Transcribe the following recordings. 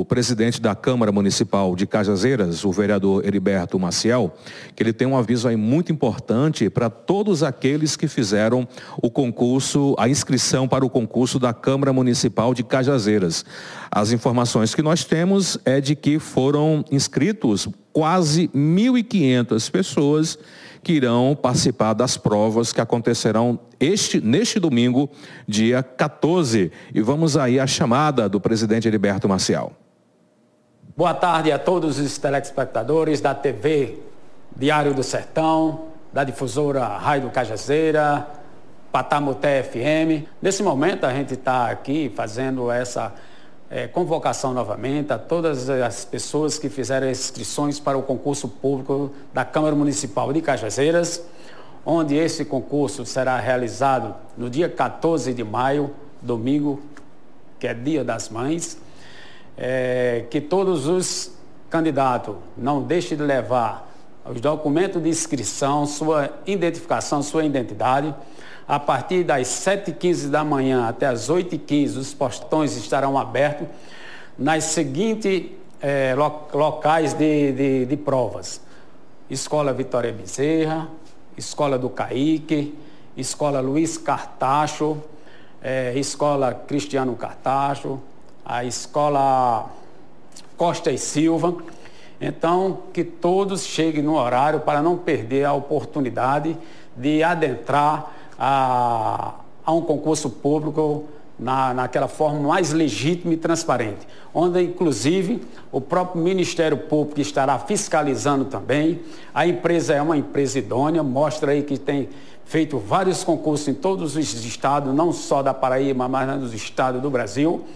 o presidente da Câmara Municipal de Cajazeiras, o vereador Heriberto Maciel, que ele tem um aviso aí muito importante para todos aqueles que fizeram o concurso, a inscrição para o concurso da Câmara Municipal de Cajazeiras. As informações que nós temos é de que foram inscritos quase 1.500 pessoas que irão participar das provas que acontecerão este, neste domingo, dia 14. E vamos aí à chamada do presidente Heriberto Marcial. Boa tarde a todos os telespectadores da TV Diário do Sertão, da difusora Raio do Cajazeira, Patamuté FM. Nesse momento a gente está aqui fazendo essa é, convocação novamente a todas as pessoas que fizeram inscrições para o concurso público da Câmara Municipal de Cajazeiras, onde esse concurso será realizado no dia 14 de maio, domingo, que é Dia das Mães. É, que todos os candidatos não deixem de levar os documentos de inscrição, sua identificação, sua identidade a partir das 7h15 da manhã até as 8h15, os postões estarão abertos nas seguintes eh, locais de, de, de, provas. Escola Vitória Bezerra, Escola do Caíque, Escola Luiz Cartacho, eh, Escola Cristiano Cartacho, a Escola Costa e Silva. Então, que todos cheguem no horário para não perder a oportunidade de adentrar a, a um concurso público na, naquela forma mais legítima e transparente, onde inclusive o próprio Ministério Público estará fiscalizando também. A empresa é uma empresa idônea, mostra aí que tem feito vários concursos em todos os estados, não só da Paraíba, mas nos estados do Brasil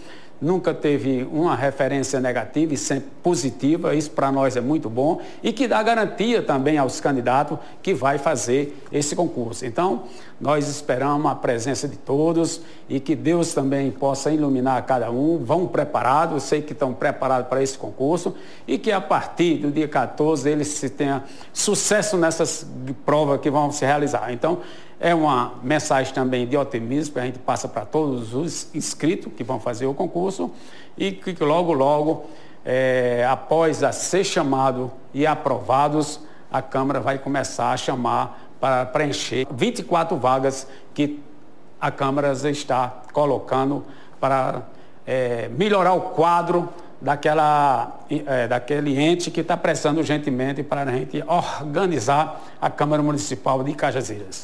nunca teve uma referência negativa e sempre positiva, isso para nós é muito bom e que dá garantia também aos candidatos que vai fazer esse concurso. Então, nós esperamos a presença de todos e que Deus também possa iluminar cada um, vão preparados, sei que estão preparados para esse concurso e que a partir do dia 14 eles se tenha sucesso nessas provas que vão se realizar. Então, é uma mensagem também de otimismo que a gente passa para todos os inscritos que vão fazer o concurso e que logo, logo, é, após a ser chamado e aprovados, a Câmara vai começar a chamar para preencher 24 vagas que a Câmara está colocando para é, melhorar o quadro daquela, é, daquele ente que está prestando urgentemente para a gente organizar a Câmara Municipal de Cajazeiras.